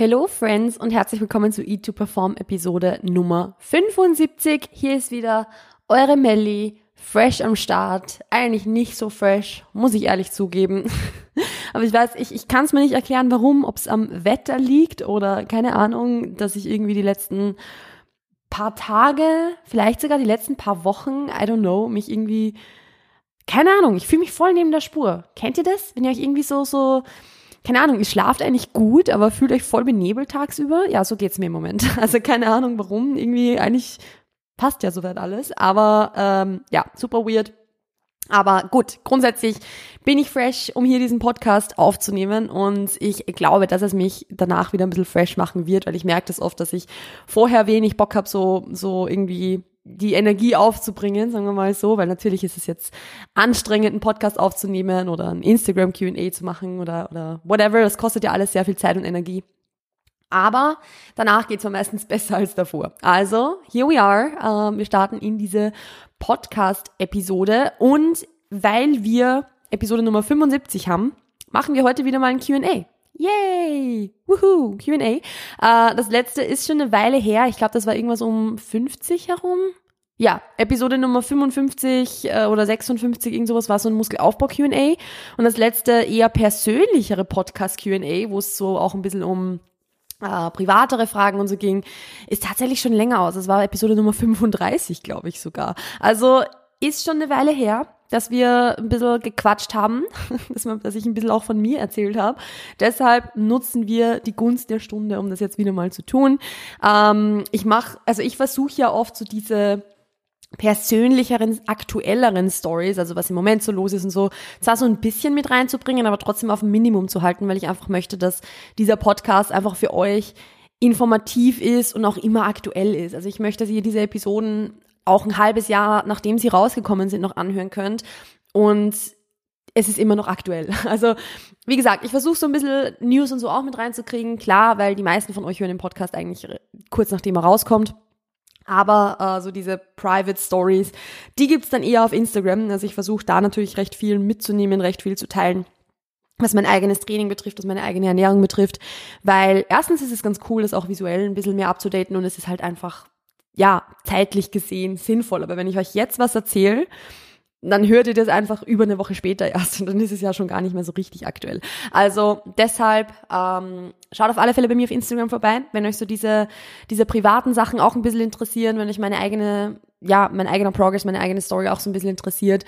Hello Friends und herzlich willkommen zu Eat to Perform Episode Nummer 75. Hier ist wieder eure Melli, fresh am Start. Eigentlich nicht so fresh, muss ich ehrlich zugeben. Aber ich weiß, ich, ich kann es mir nicht erklären, warum, ob es am Wetter liegt oder keine Ahnung, dass ich irgendwie die letzten paar Tage, vielleicht sogar die letzten paar Wochen, I don't know, mich irgendwie, keine Ahnung, ich fühle mich voll neben der Spur. Kennt ihr das? Wenn ihr euch irgendwie so, so, keine Ahnung, ihr schlaft eigentlich gut, aber fühlt euch voll benebelt tagsüber? Ja, so geht's mir im Moment. Also keine Ahnung warum, irgendwie eigentlich passt ja soweit alles, aber ähm, ja, super weird. Aber gut, grundsätzlich bin ich fresh, um hier diesen Podcast aufzunehmen und ich glaube, dass es mich danach wieder ein bisschen fresh machen wird, weil ich merke das oft, dass ich vorher wenig Bock habe, so, so irgendwie die Energie aufzubringen, sagen wir mal so, weil natürlich ist es jetzt anstrengend, einen Podcast aufzunehmen oder ein Instagram Q&A zu machen oder, oder whatever. Das kostet ja alles sehr viel Zeit und Energie. Aber danach geht's mir meistens besser als davor. Also, here we are. Ähm, wir starten in diese Podcast-Episode und weil wir Episode Nummer 75 haben, machen wir heute wieder mal ein Q&A. Yay! Woohoo! Q&A. Äh, das letzte ist schon eine Weile her. Ich glaube, das war irgendwas um 50 herum. Ja, Episode Nummer 55 äh, oder 56, irgend sowas war so ein Muskelaufbau Q&A. Und das letzte eher persönlichere Podcast Q&A, wo es so auch ein bisschen um äh, privatere Fragen und so ging, ist tatsächlich schon länger aus. Das war Episode Nummer 35, glaube ich sogar. Also ist schon eine Weile her, dass wir ein bisschen gequatscht haben, dass, man, dass ich ein bisschen auch von mir erzählt habe. Deshalb nutzen wir die Gunst der Stunde, um das jetzt wieder mal zu tun. Ähm, ich mache, also ich versuche ja oft so diese persönlicheren, aktuelleren Stories, also was im Moment so los ist und so, zwar so ein bisschen mit reinzubringen, aber trotzdem auf ein Minimum zu halten, weil ich einfach möchte, dass dieser Podcast einfach für euch informativ ist und auch immer aktuell ist. Also ich möchte, dass ihr diese Episoden auch ein halbes Jahr, nachdem sie rausgekommen sind, noch anhören könnt. Und es ist immer noch aktuell. Also, wie gesagt, ich versuche so ein bisschen News und so auch mit reinzukriegen. Klar, weil die meisten von euch hören den Podcast eigentlich kurz nachdem er rauskommt. Aber äh, so diese Private Stories, die gibt's dann eher auf Instagram. Also ich versuche da natürlich recht viel mitzunehmen, recht viel zu teilen was mein eigenes Training betrifft, was meine eigene Ernährung betrifft, weil erstens ist es ganz cool, das auch visuell ein bisschen mehr abzudaten und es ist halt einfach, ja, zeitlich gesehen sinnvoll. Aber wenn ich euch jetzt was erzähle, dann hört ihr das einfach über eine Woche später erst und dann ist es ja schon gar nicht mehr so richtig aktuell. Also deshalb ähm, schaut auf alle Fälle bei mir auf Instagram vorbei, wenn euch so diese diese privaten Sachen auch ein bisschen interessieren, wenn euch meine eigene ja mein eigener Progress, meine eigene Story auch so ein bisschen interessiert,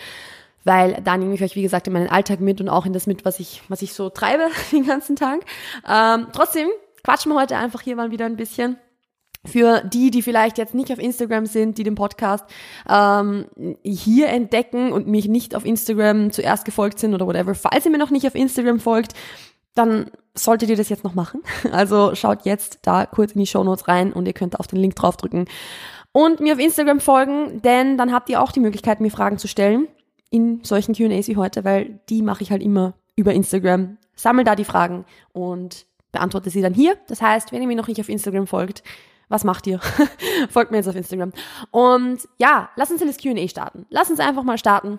weil da nehme ich euch wie gesagt in meinen Alltag mit und auch in das mit, was ich was ich so treibe den ganzen Tag. Ähm, trotzdem quatschen wir heute einfach hier mal wieder ein bisschen für die, die vielleicht jetzt nicht auf Instagram sind, die den Podcast ähm, hier entdecken und mich nicht auf Instagram zuerst gefolgt sind oder whatever, falls ihr mir noch nicht auf Instagram folgt, dann solltet ihr das jetzt noch machen. Also schaut jetzt da kurz in die Show Notes rein und ihr könnt auf den Link draufdrücken und mir auf Instagram folgen, denn dann habt ihr auch die Möglichkeit, mir Fragen zu stellen in solchen Q&As wie heute, weil die mache ich halt immer über Instagram. Sammel da die Fragen und beantworte sie dann hier. Das heißt, wenn ihr mir noch nicht auf Instagram folgt, was macht ihr? Folgt mir jetzt auf Instagram. Und ja, lass uns in das QA starten. Lass uns einfach mal starten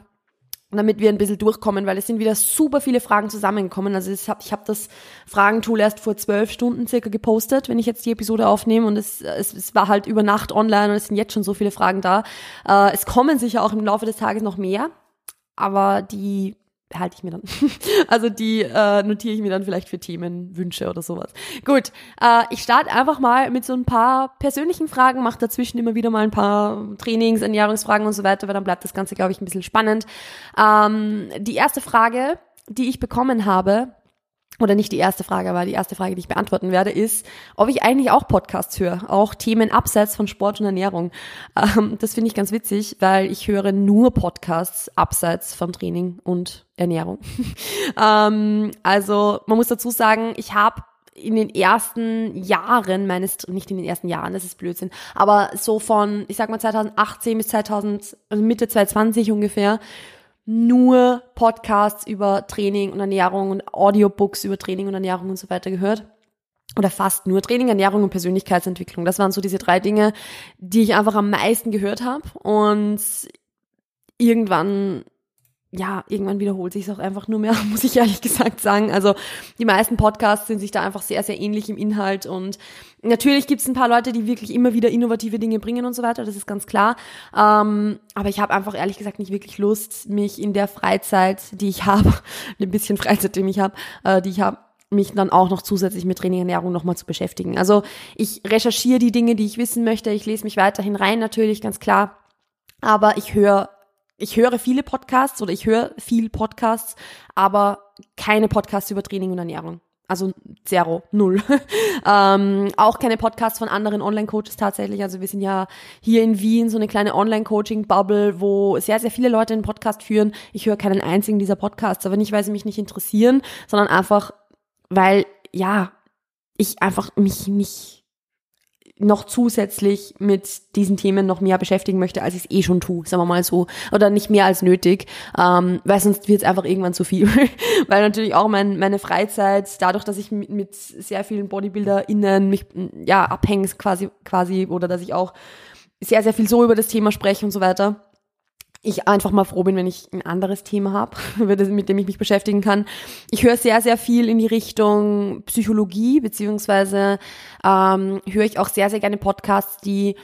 damit wir ein bisschen durchkommen, weil es sind wieder super viele Fragen zusammengekommen. Also ich habe ich hab das Fragentool erst vor zwölf Stunden circa gepostet, wenn ich jetzt die Episode aufnehme und es, es, es war halt über Nacht online und es sind jetzt schon so viele Fragen da. Äh, es kommen sicher auch im Laufe des Tages noch mehr, aber die behalte ich mir dann. also die äh, notiere ich mir dann vielleicht für Themenwünsche oder sowas. Gut, äh, ich starte einfach mal mit so ein paar persönlichen Fragen, mache dazwischen immer wieder mal ein paar Trainings, Ernährungsfragen und so weiter, weil dann bleibt das Ganze, glaube ich, ein bisschen spannend. Ähm, die erste Frage, die ich bekommen habe, oder nicht die erste Frage, aber die erste Frage, die ich beantworten werde, ist, ob ich eigentlich auch Podcasts höre, auch Themen abseits von Sport und Ernährung. Ähm, das finde ich ganz witzig, weil ich höre nur Podcasts abseits von Training und Ernährung. ähm, also man muss dazu sagen, ich habe in den ersten Jahren meines, nicht in den ersten Jahren, das ist Blödsinn, aber so von, ich sag mal 2018 bis 2000, also Mitte 2020 ungefähr, nur Podcasts über Training und Ernährung und Audiobooks über Training und Ernährung und so weiter gehört. Oder fast nur Training, Ernährung und Persönlichkeitsentwicklung. Das waren so diese drei Dinge, die ich einfach am meisten gehört habe. Und irgendwann ja, irgendwann wiederholt sich es auch einfach nur mehr, muss ich ehrlich gesagt sagen. Also die meisten Podcasts sind sich da einfach sehr, sehr ähnlich im Inhalt und natürlich gibt es ein paar Leute, die wirklich immer wieder innovative Dinge bringen und so weiter, das ist ganz klar. Ähm, aber ich habe einfach ehrlich gesagt nicht wirklich Lust, mich in der Freizeit, die ich habe, ein bisschen Freizeit, die ich habe, äh, die ich habe, mich dann auch noch zusätzlich mit Training Ernährung nochmal zu beschäftigen. Also ich recherchiere die Dinge, die ich wissen möchte, ich lese mich weiterhin rein natürlich, ganz klar. Aber ich höre ich höre viele Podcasts oder ich höre viel Podcasts, aber keine Podcasts über Training und Ernährung. Also zero, null. ähm, auch keine Podcasts von anderen Online-Coaches tatsächlich. Also wir sind ja hier in Wien so eine kleine Online-Coaching-Bubble, wo sehr, sehr viele Leute einen Podcast führen. Ich höre keinen einzigen dieser Podcasts, aber nicht, weil sie mich nicht interessieren, sondern einfach, weil, ja, ich einfach mich nicht noch zusätzlich mit diesen Themen noch mehr beschäftigen möchte, als ich es eh schon tue, sagen wir mal so. Oder nicht mehr als nötig, ähm, weil sonst wird es einfach irgendwann zu viel. weil natürlich auch mein, meine Freizeit, dadurch, dass ich mit, mit sehr vielen BodybuilderInnen mich ja abhänge quasi, quasi, oder dass ich auch sehr, sehr viel so über das Thema spreche und so weiter, ich einfach mal froh bin, wenn ich ein anderes Thema habe, mit dem ich mich beschäftigen kann. Ich höre sehr, sehr viel in die Richtung Psychologie, beziehungsweise ähm, höre ich auch sehr, sehr gerne Podcasts, die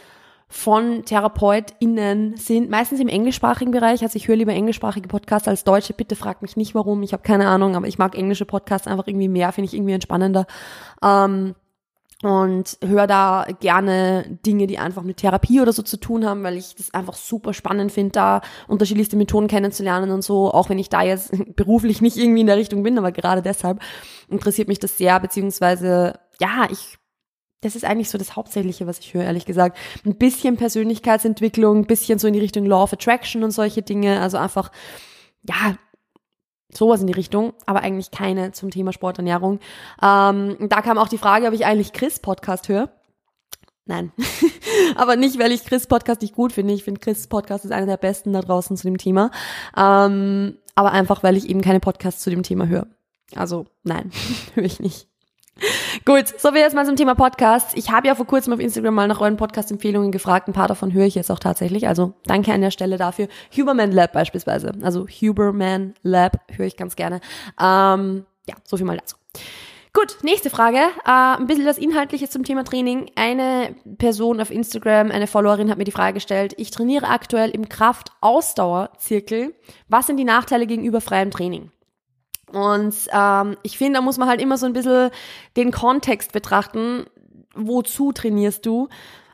von TherapeutInnen sind, meistens im englischsprachigen Bereich. Also ich höre lieber englischsprachige Podcasts als deutsche. Bitte fragt mich nicht warum. Ich habe keine Ahnung, aber ich mag englische Podcasts einfach irgendwie mehr, finde ich irgendwie entspannender. Ähm, und höre da gerne Dinge, die einfach mit Therapie oder so zu tun haben, weil ich das einfach super spannend finde, da unterschiedlichste Methoden kennenzulernen und so, auch wenn ich da jetzt beruflich nicht irgendwie in der Richtung bin, aber gerade deshalb interessiert mich das sehr, beziehungsweise, ja, ich, das ist eigentlich so das Hauptsächliche, was ich höre, ehrlich gesagt. Ein bisschen Persönlichkeitsentwicklung, ein bisschen so in die Richtung Law of Attraction und solche Dinge, also einfach, ja, sowas in die Richtung, aber eigentlich keine zum Thema Sporternährung. Ähm, da kam auch die Frage, ob ich eigentlich Chris Podcast höre. Nein. aber nicht, weil ich Chris Podcast nicht gut finde. Ich finde Chris Podcast ist einer der besten da draußen zu dem Thema. Ähm, aber einfach, weil ich eben keine Podcasts zu dem Thema höre. Also nein, höre ich nicht. Gut, so wie jetzt mal zum Thema Podcast. Ich habe ja vor kurzem auf Instagram mal nach euren Podcast-Empfehlungen gefragt. Ein paar davon höre ich jetzt auch tatsächlich. Also danke an der Stelle dafür. Huberman Lab beispielsweise. Also Huberman Lab höre ich ganz gerne. Ähm, ja, so viel mal dazu. Gut, nächste Frage. Äh, ein bisschen das Inhaltliche zum Thema Training. Eine Person auf Instagram, eine Followerin hat mir die Frage gestellt, ich trainiere aktuell im Kraft-Ausdauer-Zirkel. Was sind die Nachteile gegenüber freiem Training? Und ähm, ich finde, da muss man halt immer so ein bisschen den Kontext betrachten. Wozu trainierst du?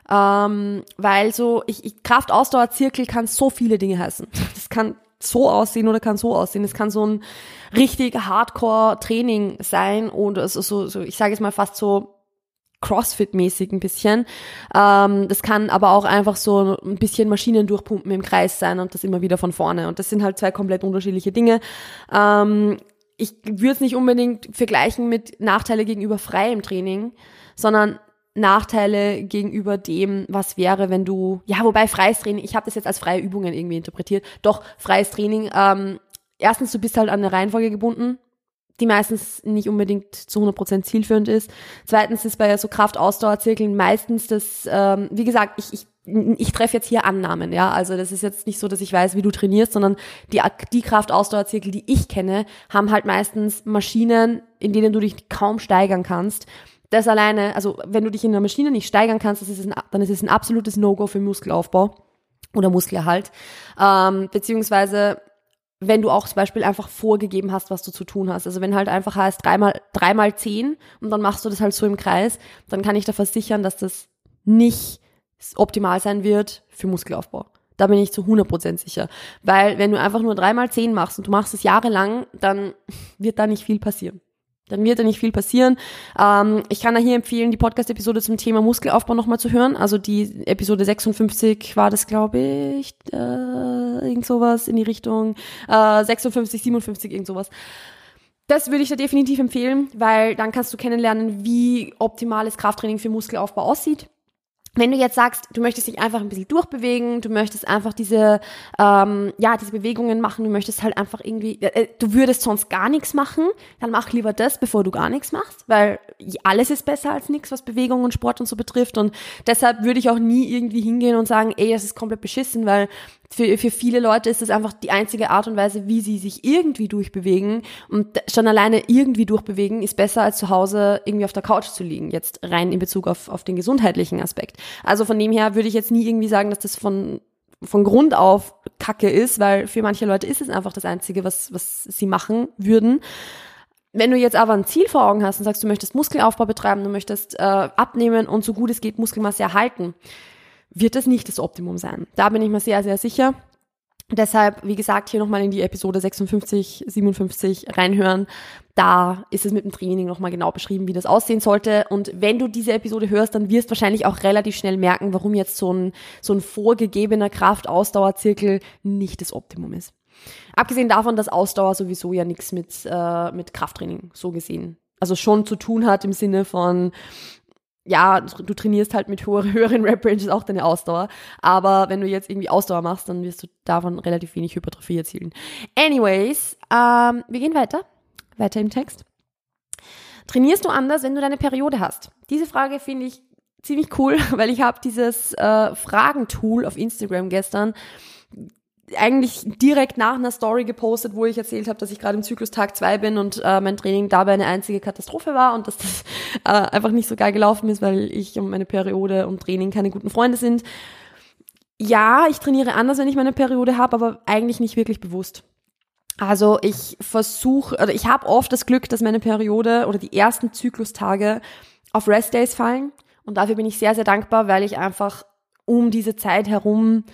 Ähm, weil so, ich, ich Kraft-Ausdauer-Zirkel kann so viele Dinge heißen. Das kann so aussehen oder kann so aussehen. Es kann so ein richtig Hardcore-Training sein oder so, so, so ich sage jetzt mal fast so Crossfit-mäßig ein bisschen. Ähm, das kann aber auch einfach so ein bisschen Maschinen durchpumpen im Kreis sein und das immer wieder von vorne. Und das sind halt zwei komplett unterschiedliche Dinge. Ähm, ich würde es nicht unbedingt vergleichen mit Nachteile gegenüber freiem Training, sondern Nachteile gegenüber dem, was wäre, wenn du, ja, wobei freies Training, ich habe das jetzt als freie Übungen irgendwie interpretiert, doch freies Training, ähm, erstens, du bist halt an eine Reihenfolge gebunden, die meistens nicht unbedingt zu 100% zielführend ist. Zweitens ist bei so Kraft-Ausdauerzirkeln meistens das, ähm, wie gesagt, ich, ich ich treffe jetzt hier Annahmen, ja. Also das ist jetzt nicht so, dass ich weiß, wie du trainierst, sondern die, die Kraftausdauerzirkel, die ich kenne, haben halt meistens Maschinen, in denen du dich kaum steigern kannst. Das alleine, also wenn du dich in einer Maschine nicht steigern kannst, ist ein, dann ist es ein absolutes No-Go für Muskelaufbau oder Muskelerhalt. Ähm, beziehungsweise wenn du auch zum Beispiel einfach vorgegeben hast, was du zu tun hast. Also wenn halt einfach heißt dreimal, dreimal zehn und dann machst du das halt so im Kreis, dann kann ich da versichern, dass das nicht optimal sein wird für Muskelaufbau. Da bin ich zu 100% sicher. Weil wenn du einfach nur dreimal zehn machst und du machst es jahrelang, dann wird da nicht viel passieren. Dann wird da nicht viel passieren. Ähm, ich kann da hier empfehlen, die Podcast-Episode zum Thema Muskelaufbau nochmal zu hören. Also die Episode 56 war das, glaube ich, äh, irgend sowas in die Richtung. Äh, 56, 57, irgend sowas. Das würde ich da definitiv empfehlen, weil dann kannst du kennenlernen, wie optimales Krafttraining für Muskelaufbau aussieht wenn du jetzt sagst, du möchtest dich einfach ein bisschen durchbewegen, du möchtest einfach diese, ähm, ja, diese Bewegungen machen, du möchtest halt einfach irgendwie, äh, du würdest sonst gar nichts machen, dann mach lieber das, bevor du gar nichts machst, weil alles ist besser als nichts, was Bewegung und Sport und so betrifft. Und deshalb würde ich auch nie irgendwie hingehen und sagen, ey, das ist komplett beschissen, weil Für, für viele Leute ist das einfach die einzige Art und Weise, wie sie sich irgendwie durchbewegen. Und schon alleine irgendwie durchbewegen ist besser, als zu Hause irgendwie auf der Couch zu liegen. Jetzt rein in Bezug auf, auf den gesundheitlichen Aspekt. Also von dem her würde ich jetzt nie irgendwie sagen, dass das von, von Grund auf Kacke ist, weil für manche Leute ist es einfach das Einzige, was, was sie machen würden. Wenn du jetzt aber ein Ziel vor Augen hast und sagst, du möchtest Muskelaufbau betreiben, du möchtest äh, abnehmen und so gut es geht Muskelmasse erhalten, wird das nicht das Optimum sein. Da bin ich mir sehr, sehr sicher. Deshalb, wie gesagt, hier nochmal in die Episode 56, 57 reinhören. Da ist es mit dem Training nochmal genau beschrieben, wie das aussehen sollte. Und wenn du diese Episode hörst, dann wirst du wahrscheinlich auch relativ schnell merken, warum jetzt so ein, so ein vorgegebener Kraft-Ausdauerzirkel nicht das Optimum ist. Abgesehen davon, dass Ausdauer sowieso ja nichts mit, äh, mit Krafttraining so gesehen. Also schon zu tun hat im Sinne von, ja, du trainierst halt mit höher, höheren Rep-Ranges auch deine Ausdauer. Aber wenn du jetzt irgendwie Ausdauer machst, dann wirst du davon relativ wenig Hypertrophie erzielen. Anyways, ähm, wir gehen weiter. Weiter im Text. Trainierst du anders, wenn du deine Periode hast? Diese Frage finde ich ziemlich cool, weil ich habe dieses äh, Fragentool auf Instagram gestern eigentlich direkt nach einer Story gepostet, wo ich erzählt habe, dass ich gerade im Zyklus Tag 2 bin und äh, mein Training dabei eine einzige Katastrophe war und dass das äh, einfach nicht so geil gelaufen ist, weil ich und meine Periode und Training keine guten Freunde sind. Ja, ich trainiere anders, wenn ich meine Periode habe, aber eigentlich nicht wirklich bewusst. Also ich versuche, oder ich habe oft das Glück, dass meine Periode oder die ersten Zyklustage auf Restdays fallen und dafür bin ich sehr, sehr dankbar, weil ich einfach um diese Zeit herum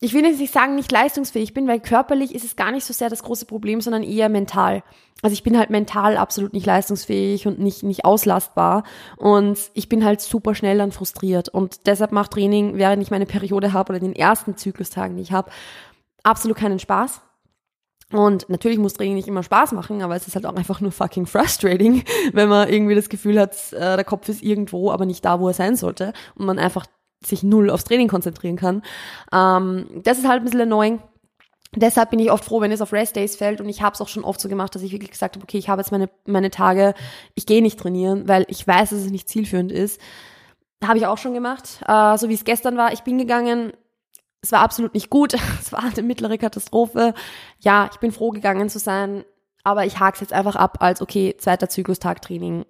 ich will jetzt nicht sagen, nicht leistungsfähig bin, weil körperlich ist es gar nicht so sehr das große Problem, sondern eher mental. Also ich bin halt mental absolut nicht leistungsfähig und nicht, nicht auslastbar. Und ich bin halt super schnell dann frustriert. Und deshalb macht Training, während ich meine Periode habe oder den ersten Zyklustagen, die ich habe, absolut keinen Spaß. Und natürlich muss Training nicht immer Spaß machen, aber es ist halt auch einfach nur fucking frustrating, wenn man irgendwie das Gefühl hat, äh, der Kopf ist irgendwo, aber nicht da, wo er sein sollte. Und man einfach sich null aufs Training konzentrieren kann. Ähm, das ist halt ein bisschen annoying. Deshalb bin ich oft froh, wenn es auf Rest Days fällt und ich habe es auch schon oft so gemacht, dass ich wirklich gesagt habe, okay, ich habe jetzt meine, meine Tage, ich gehe nicht trainieren, weil ich weiß, dass es nicht zielführend ist. Habe ich auch schon gemacht, äh, so wie es gestern war. Ich bin gegangen, es war absolut nicht gut, es war eine mittlere Katastrophe. Ja, ich bin froh gegangen zu sein, aber ich hake es jetzt einfach ab als, okay, zweiter Zyklustag Training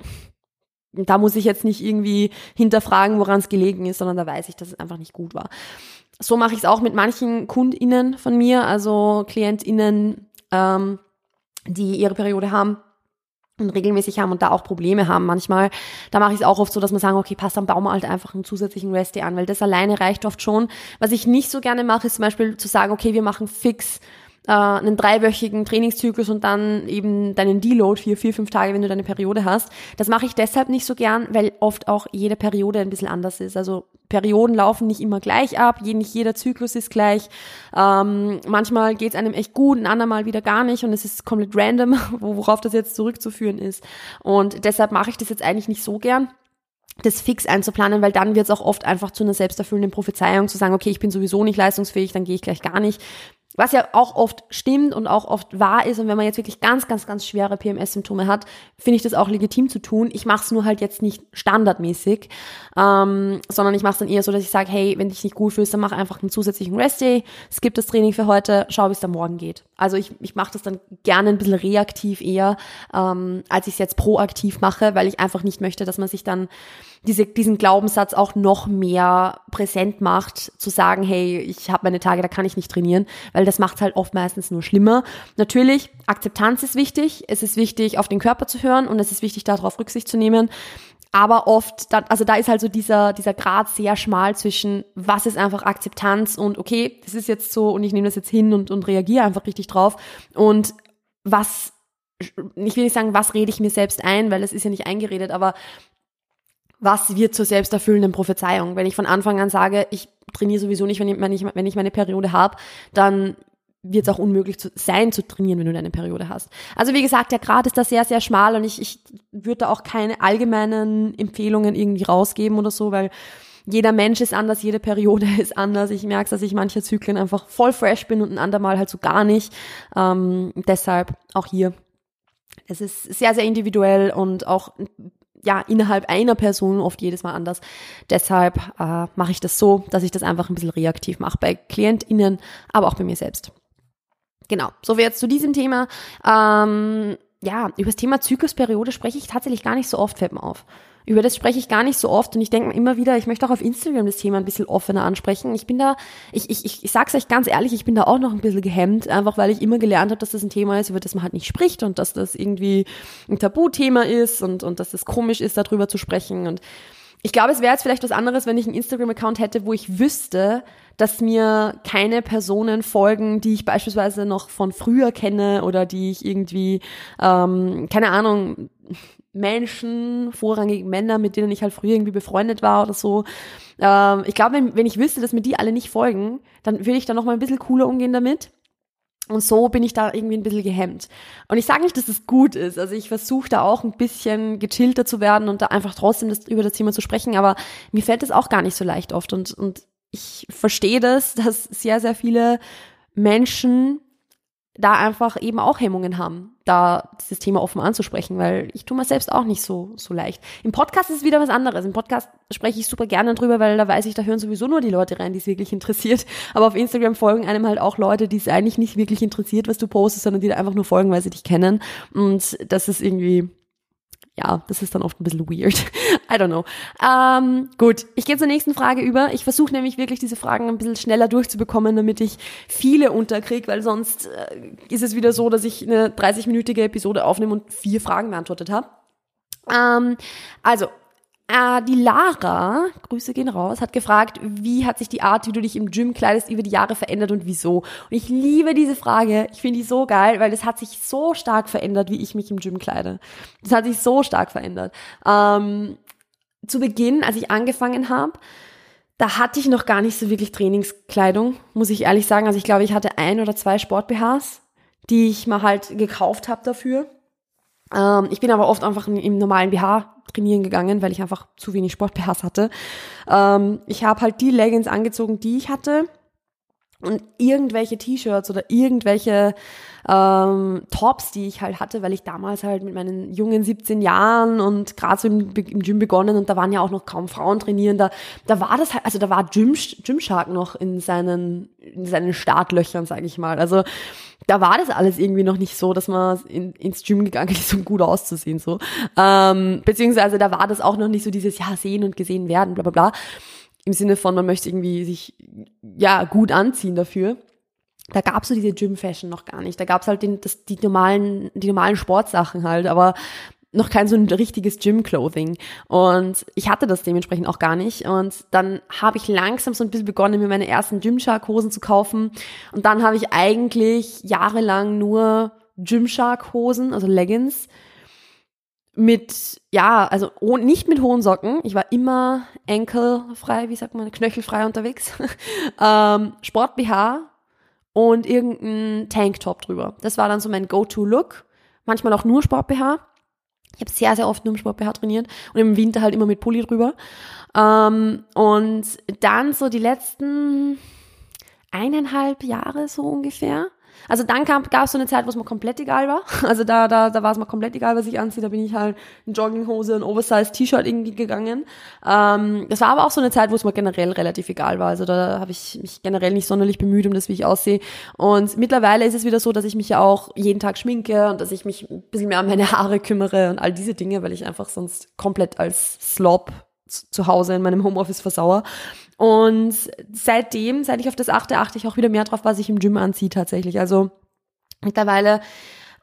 da muss ich jetzt nicht irgendwie hinterfragen, woran es gelegen ist, sondern da weiß ich, dass es einfach nicht gut war. So mache ich es auch mit manchen KundInnen von mir, also KlientInnen, ähm, die ihre Periode haben und regelmäßig haben und da auch Probleme haben manchmal. Da mache ich es auch oft so, dass man sagen, okay, passt, dann bauen wir halt einfach einen zusätzlichen Rest an, weil das alleine reicht oft schon. Was ich nicht so gerne mache, ist zum Beispiel zu sagen, okay, wir machen fix äh, einen dreiwöchigen Trainingszyklus und dann eben deinen Deload vier, vier, fünf Tage, wenn du deine Periode hast. Das mache ich deshalb nicht so gern, weil oft auch jede Periode ein bisschen anders ist. Also Perioden laufen nicht immer gleich ab, nicht jeder Zyklus ist gleich. Ähm, manchmal geht es einem echt gut, ein andermal wieder gar nicht und es ist komplett random, worauf das jetzt zurückzuführen ist. Und deshalb mache ich das jetzt eigentlich nicht so gern das fix einzuplanen, weil dann wird es auch oft einfach zu einer selbsterfüllenden Prophezeiung zu sagen, okay, ich bin sowieso nicht leistungsfähig, dann gehe ich gleich gar nicht. Was ja auch oft stimmt und auch oft wahr ist. Und wenn man jetzt wirklich ganz, ganz, ganz schwere PMS-Symptome hat, finde ich das auch legitim zu tun. Ich mache es nur halt jetzt nicht standardmäßig, ähm, sondern ich mache es dann eher so, dass ich sage, hey, wenn dich nicht gut fühlst, dann mach einfach einen zusätzlichen Rest-Day, skip das Training für heute, schau, wie es dann morgen geht. Also ich, ich mache das dann gerne ein bisschen reaktiv eher, ähm, als ich es jetzt proaktiv mache, weil ich einfach nicht möchte, dass man sich dann diese, diesen Glaubenssatz auch noch mehr präsent macht, zu sagen, hey, ich habe meine Tage, da kann ich nicht trainieren, weil das macht halt oft meistens nur schlimmer. Natürlich, Akzeptanz ist wichtig, es ist wichtig, auf den Körper zu hören und es ist wichtig, darauf Rücksicht zu nehmen. Aber oft, also da ist halt so dieser, dieser Grad sehr schmal zwischen, was ist einfach Akzeptanz und okay, das ist jetzt so und ich nehme das jetzt hin und, und reagiere einfach richtig drauf und was ich will nicht sagen, was rede ich mir selbst ein, weil es ist ja nicht eingeredet, aber was wird zur selbsterfüllenden Prophezeiung? Wenn ich von Anfang an sage, ich trainiere sowieso nicht, wenn ich, ich, wenn ich meine Periode habe, dann wird es auch unmöglich zu sein zu trainieren, wenn du deine Periode hast. Also wie gesagt, der Grad ist da sehr, sehr schmal und ich, ich würde da auch keine allgemeinen Empfehlungen irgendwie rausgeben oder so, weil jeder Mensch ist anders, jede Periode ist anders. Ich merke, dass ich manche Zyklen einfach voll fresh bin und ein andermal halt so gar nicht. Ähm, deshalb auch hier. Es ist sehr, sehr individuell und auch ja, innerhalb einer Person oft jedes Mal anders. Deshalb äh, mache ich das so, dass ich das einfach ein bisschen reaktiv mache bei KlientInnen, aber auch bei mir selbst. Genau, so wie jetzt zu diesem Thema. Ähm, ja, über das Thema Zyklusperiode spreche ich tatsächlich gar nicht so oft, fällt mir auf. Über das spreche ich gar nicht so oft und ich denke immer wieder, ich möchte auch auf Instagram das Thema ein bisschen offener ansprechen. Ich bin da, ich, ich, ich, ich sag's euch ganz ehrlich, ich bin da auch noch ein bisschen gehemmt, einfach weil ich immer gelernt habe, dass das ein Thema ist, über das man halt nicht spricht und dass das irgendwie ein Tabuthema ist und, und dass es das komisch ist, darüber zu sprechen. Und ich glaube, es wäre jetzt vielleicht was anderes, wenn ich einen Instagram-Account hätte, wo ich wüsste, dass mir keine Personen folgen, die ich beispielsweise noch von früher kenne oder die ich irgendwie, ähm, keine Ahnung, Menschen, vorrangig Männer, mit denen ich halt früher irgendwie befreundet war oder so. Ähm, ich glaube, wenn, wenn ich wüsste, dass mir die alle nicht folgen, dann würde ich da noch mal ein bisschen cooler umgehen damit. Und so bin ich da irgendwie ein bisschen gehemmt. Und ich sage nicht, dass es das gut ist. Also ich versuche da auch ein bisschen gechillter zu werden und da einfach trotzdem das, über das Thema zu sprechen. Aber mir fällt es auch gar nicht so leicht oft. Und, und ich verstehe das, dass sehr, sehr viele Menschen da einfach eben auch Hemmungen haben, da dieses Thema offen anzusprechen, weil ich tue mir selbst auch nicht so, so leicht. Im Podcast ist es wieder was anderes. Im Podcast spreche ich super gerne drüber, weil da weiß ich, da hören sowieso nur die Leute rein, die es wirklich interessiert. Aber auf Instagram folgen einem halt auch Leute, die es eigentlich nicht wirklich interessiert, was du postest, sondern die da einfach nur folgen, weil sie dich kennen. Und das ist irgendwie, ja, das ist dann oft ein bisschen weird. I don't know. Ähm, gut, ich gehe zur nächsten Frage über. Ich versuche nämlich wirklich diese Fragen ein bisschen schneller durchzubekommen, damit ich viele unterkriege, weil sonst äh, ist es wieder so, dass ich eine 30-minütige Episode aufnehme und vier Fragen beantwortet habe. Ähm, also, äh, die Lara, Grüße gehen raus, hat gefragt, wie hat sich die Art, wie du dich im Gym kleidest, über die Jahre verändert und wieso? Und ich liebe diese Frage. Ich finde die so geil, weil das hat sich so stark verändert, wie ich mich im Gym kleide. Das hat sich so stark verändert. Ähm, zu Beginn, als ich angefangen habe, da hatte ich noch gar nicht so wirklich Trainingskleidung, muss ich ehrlich sagen. Also ich glaube, ich hatte ein oder zwei Sport-BHs, die ich mal halt gekauft habe dafür. Ähm, ich bin aber oft einfach im normalen BH trainieren gegangen, weil ich einfach zu wenig Sport-BHs hatte. Ähm, ich habe halt die Leggings angezogen, die ich hatte und irgendwelche T-Shirts oder irgendwelche ähm, Tops, die ich halt hatte, weil ich damals halt mit meinen jungen 17 Jahren und gerade so im, im, Gym begonnen und da waren ja auch noch kaum Frauen trainieren, da, da war das halt, also da war Gym, Gymshark noch in seinen, in seinen Startlöchern, sage ich mal. Also da war das alles irgendwie noch nicht so, dass man in, ins Gym gegangen ist, um gut auszusehen, so. Ähm, beziehungsweise da war das auch noch nicht so dieses, ja, sehen und gesehen werden, bla bla bla. Im Sinne von, man möchte irgendwie sich, ja, gut anziehen dafür. Da gab's so diese Gym-Fashion noch gar nicht. Da gab's halt den, das, die normalen, die normalen Sportsachen halt, aber noch kein so ein richtiges Gym-Clothing. Und ich hatte das dementsprechend auch gar nicht. Und dann habe ich langsam so ein bisschen begonnen, mir meine ersten Gymshark-Hosen zu kaufen. Und dann habe ich eigentlich jahrelang nur Gymshark-Hosen, also Leggings, mit, ja, also nicht mit hohen Socken. Ich war immer enkelfrei, wie sagt man, knöchelfrei unterwegs. ähm, Sport-BH und irgendein Tanktop drüber. Das war dann so mein Go-To-Look. Manchmal auch nur Sport-BH. Ich habe sehr, sehr oft nur im Sport-BH trainiert und im Winter halt immer mit Pulli drüber. Ähm, und dann so die letzten eineinhalb Jahre so ungefähr also dann gab es so eine Zeit, wo es mir komplett egal war. Also da, da, da war es mir komplett egal, was ich anziehe. Da bin ich halt in Jogginghose, ein Oversize-T-Shirt irgendwie gegangen. Ähm, das war aber auch so eine Zeit, wo es mir generell relativ egal war. Also da habe ich mich generell nicht sonderlich bemüht um das, wie ich aussehe. Und mittlerweile ist es wieder so, dass ich mich ja auch jeden Tag schminke und dass ich mich ein bisschen mehr um meine Haare kümmere und all diese Dinge, weil ich einfach sonst komplett als Slob zu Hause in meinem Homeoffice versauer. Und seitdem, seit ich auf das achte, achte ich auch wieder mehr drauf, was ich im Gym anziehe tatsächlich. Also mittlerweile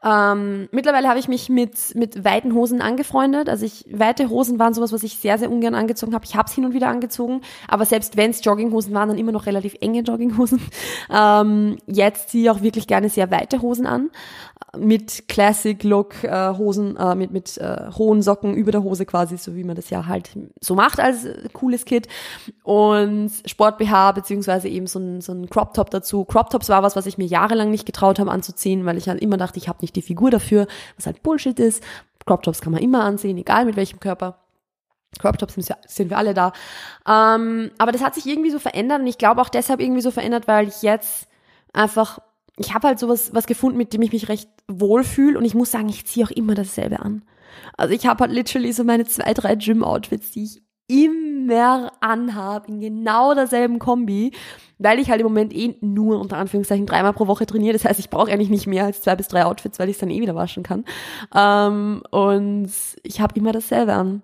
ähm, mittlerweile habe ich mich mit, mit weiten Hosen angefreundet. Also ich, weite Hosen waren sowas, was ich sehr, sehr ungern angezogen habe. Ich habe es hin und wieder angezogen, aber selbst wenn es Jogginghosen waren, dann immer noch relativ enge Jogginghosen. Ähm, jetzt ziehe ich auch wirklich gerne sehr weite Hosen an. Mit Classic Look äh, äh, mit, mit äh, hohen Socken über der Hose quasi, so wie man das ja halt so macht als cooles Kid. Und Sport BH, beziehungsweise eben so ein, so ein Crop Top dazu. Crop Tops war was, was ich mir jahrelang nicht getraut habe anzuziehen, weil ich halt immer dachte, ich habe nicht die Figur dafür, was halt Bullshit ist. Crop Tops kann man immer ansehen, egal mit welchem Körper. Crop Tops sind wir alle da. Ähm, aber das hat sich irgendwie so verändert und ich glaube auch deshalb irgendwie so verändert, weil ich jetzt einfach, ich habe halt sowas was gefunden, mit dem ich mich recht wohlfühle und ich muss sagen, ich ziehe auch immer dasselbe an. Also ich habe halt literally so meine zwei, drei Gym-Outfits, die ich immer anhabe, in genau derselben Kombi, weil ich halt im Moment eh nur unter Anführungszeichen dreimal pro Woche trainiere. Das heißt, ich brauche eigentlich nicht mehr als zwei bis drei Outfits, weil ich es dann eh wieder waschen kann. Ähm, und ich habe immer dasselbe an.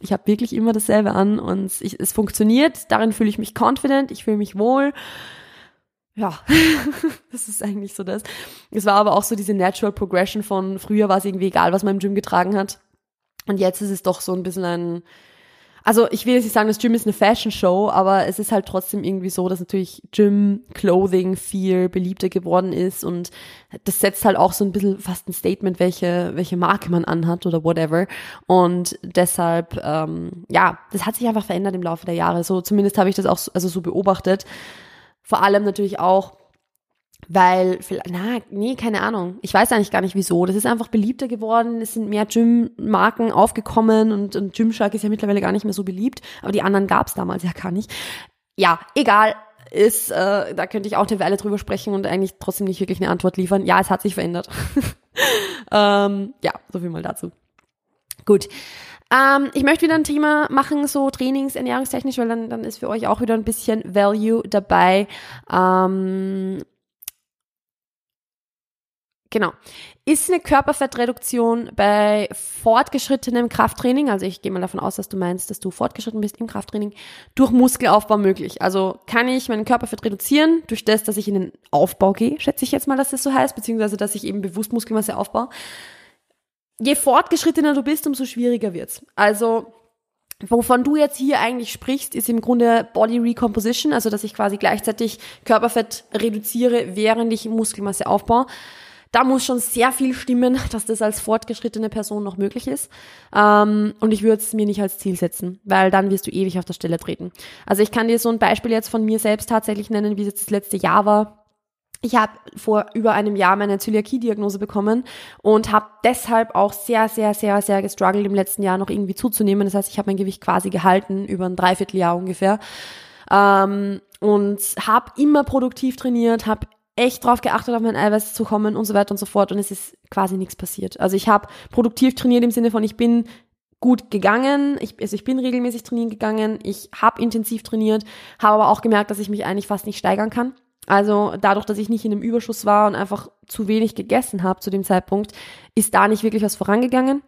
Ich habe wirklich immer dasselbe an und ich, es funktioniert. Darin fühle ich mich confident, ich fühle mich wohl. Ja, das ist eigentlich so das. Es war aber auch so diese Natural Progression von früher war es irgendwie egal, was man im Gym getragen hat. Und jetzt ist es doch so ein bisschen ein, also ich will jetzt nicht sagen, das Gym ist eine Fashion Show, aber es ist halt trotzdem irgendwie so, dass natürlich Gym Clothing viel beliebter geworden ist und das setzt halt auch so ein bisschen fast ein Statement, welche, welche Marke man anhat oder whatever. Und deshalb, ähm, ja, das hat sich einfach verändert im Laufe der Jahre. So zumindest habe ich das auch so, also so beobachtet. Vor allem natürlich auch weil, na, nee, keine Ahnung. Ich weiß eigentlich gar nicht wieso. Das ist einfach beliebter geworden. Es sind mehr Gym-Marken aufgekommen und, und Gymshark ist ja mittlerweile gar nicht mehr so beliebt. Aber die anderen gab es damals ja gar nicht. Ja, egal. Ist, äh, da könnte ich auch eine Weile drüber sprechen und eigentlich trotzdem nicht wirklich eine Antwort liefern. Ja, es hat sich verändert. ähm, ja, so viel mal dazu. Gut. Ähm, ich möchte wieder ein Thema machen, so Trainings, ernährungstechnisch, weil dann, dann ist für euch auch wieder ein bisschen Value dabei. Ähm, Genau. Ist eine Körperfettreduktion bei fortgeschrittenem Krafttraining, also ich gehe mal davon aus, dass du meinst, dass du fortgeschritten bist im Krafttraining, durch Muskelaufbau möglich. Also kann ich meinen Körperfett reduzieren durch das, dass ich in den Aufbau gehe, schätze ich jetzt mal, dass das so heißt, beziehungsweise dass ich eben bewusst Muskelmasse aufbaue. Je fortgeschrittener du bist, umso schwieriger wird's. Also Wovon du jetzt hier eigentlich sprichst, ist im Grunde Body Recomposition, also dass ich quasi gleichzeitig Körperfett reduziere, während ich Muskelmasse aufbaue da muss schon sehr viel stimmen, dass das als fortgeschrittene Person noch möglich ist. Ähm, und ich würde es mir nicht als Ziel setzen, weil dann wirst du ewig auf der Stelle treten. Also ich kann dir so ein Beispiel jetzt von mir selbst tatsächlich nennen, wie es jetzt das letzte Jahr war. Ich habe vor über einem Jahr meine Zöliakie-Diagnose bekommen und habe deshalb auch sehr, sehr, sehr, sehr gestruggelt im letzten Jahr noch irgendwie zuzunehmen. Das heißt, ich habe mein Gewicht quasi gehalten über ein Dreivierteljahr ungefähr. Ähm, und habe immer produktiv trainiert, habe echt drauf geachtet, auf mein Eiweiß zu kommen und so weiter und so fort und es ist quasi nichts passiert. Also ich habe produktiv trainiert im Sinne von, ich bin gut gegangen, ich, also ich bin regelmäßig trainieren gegangen, ich habe intensiv trainiert, habe aber auch gemerkt, dass ich mich eigentlich fast nicht steigern kann. Also dadurch, dass ich nicht in einem Überschuss war und einfach zu wenig gegessen habe zu dem Zeitpunkt, ist da nicht wirklich was vorangegangen.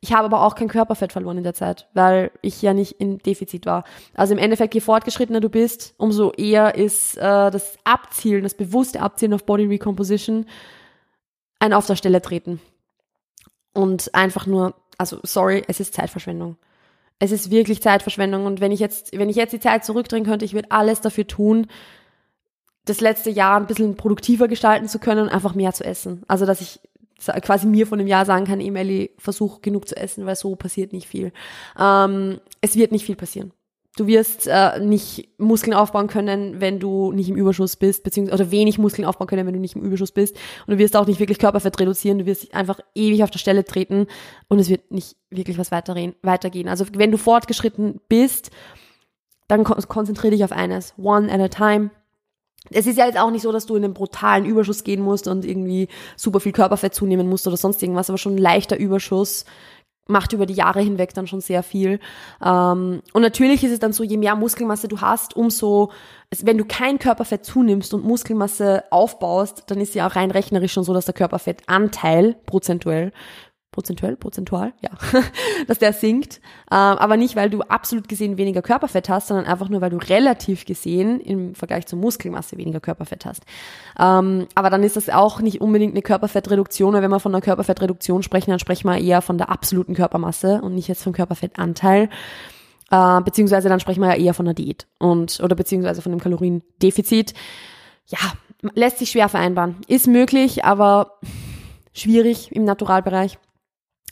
Ich habe aber auch kein Körperfett verloren in der Zeit, weil ich ja nicht in Defizit war. Also im Endeffekt, je fortgeschrittener du bist, umso eher ist äh, das Abzielen, das bewusste Abzielen auf Body Recomposition ein auf der Stelle treten. Und einfach nur, also sorry, es ist Zeitverschwendung. Es ist wirklich Zeitverschwendung. Und wenn ich jetzt, wenn ich jetzt die Zeit zurückdrehen könnte, ich würde alles dafür tun, das letzte Jahr ein bisschen produktiver gestalten zu können und einfach mehr zu essen. Also dass ich quasi mir von einem Jahr sagen kann, Emily, versuch genug zu essen, weil so passiert nicht viel. Ähm, es wird nicht viel passieren. Du wirst äh, nicht Muskeln aufbauen können, wenn du nicht im Überschuss bist, beziehungsweise oder wenig Muskeln aufbauen können, wenn du nicht im Überschuss bist. Und du wirst auch nicht wirklich Körperfett reduzieren, du wirst einfach ewig auf der Stelle treten und es wird nicht wirklich was weitergehen. Also wenn du fortgeschritten bist, dann konzentriere dich auf eines. One at a time es ist ja jetzt auch nicht so, dass du in einen brutalen Überschuss gehen musst und irgendwie super viel Körperfett zunehmen musst oder sonst irgendwas, aber schon ein leichter Überschuss macht über die Jahre hinweg dann schon sehr viel. Ähm, und natürlich ist es dann so, je mehr Muskelmasse du hast, umso, wenn du kein Körperfett zunimmst und Muskelmasse aufbaust, dann ist ja auch rein rechnerisch schon so, dass der Körperfettanteil prozentuell prozentuell, prozentual, ja, dass der sinkt. Ähm, aber nicht, weil du absolut gesehen weniger Körperfett hast, sondern einfach nur, weil du relativ gesehen im Vergleich zur Muskelmasse weniger Körperfett hast. Ähm, aber dann ist das auch nicht unbedingt eine Körperfettreduktion, weil wenn wir von einer Körperfettreduktion sprechen, dann sprechen wir eher von der absoluten Körpermasse und nicht jetzt vom Körperfettanteil. Äh, beziehungsweise dann sprechen wir ja eher von einer Diät und oder beziehungsweise von einem Kaloriendefizit. Ja, lässt sich schwer vereinbaren. Ist möglich, aber schwierig im Naturalbereich.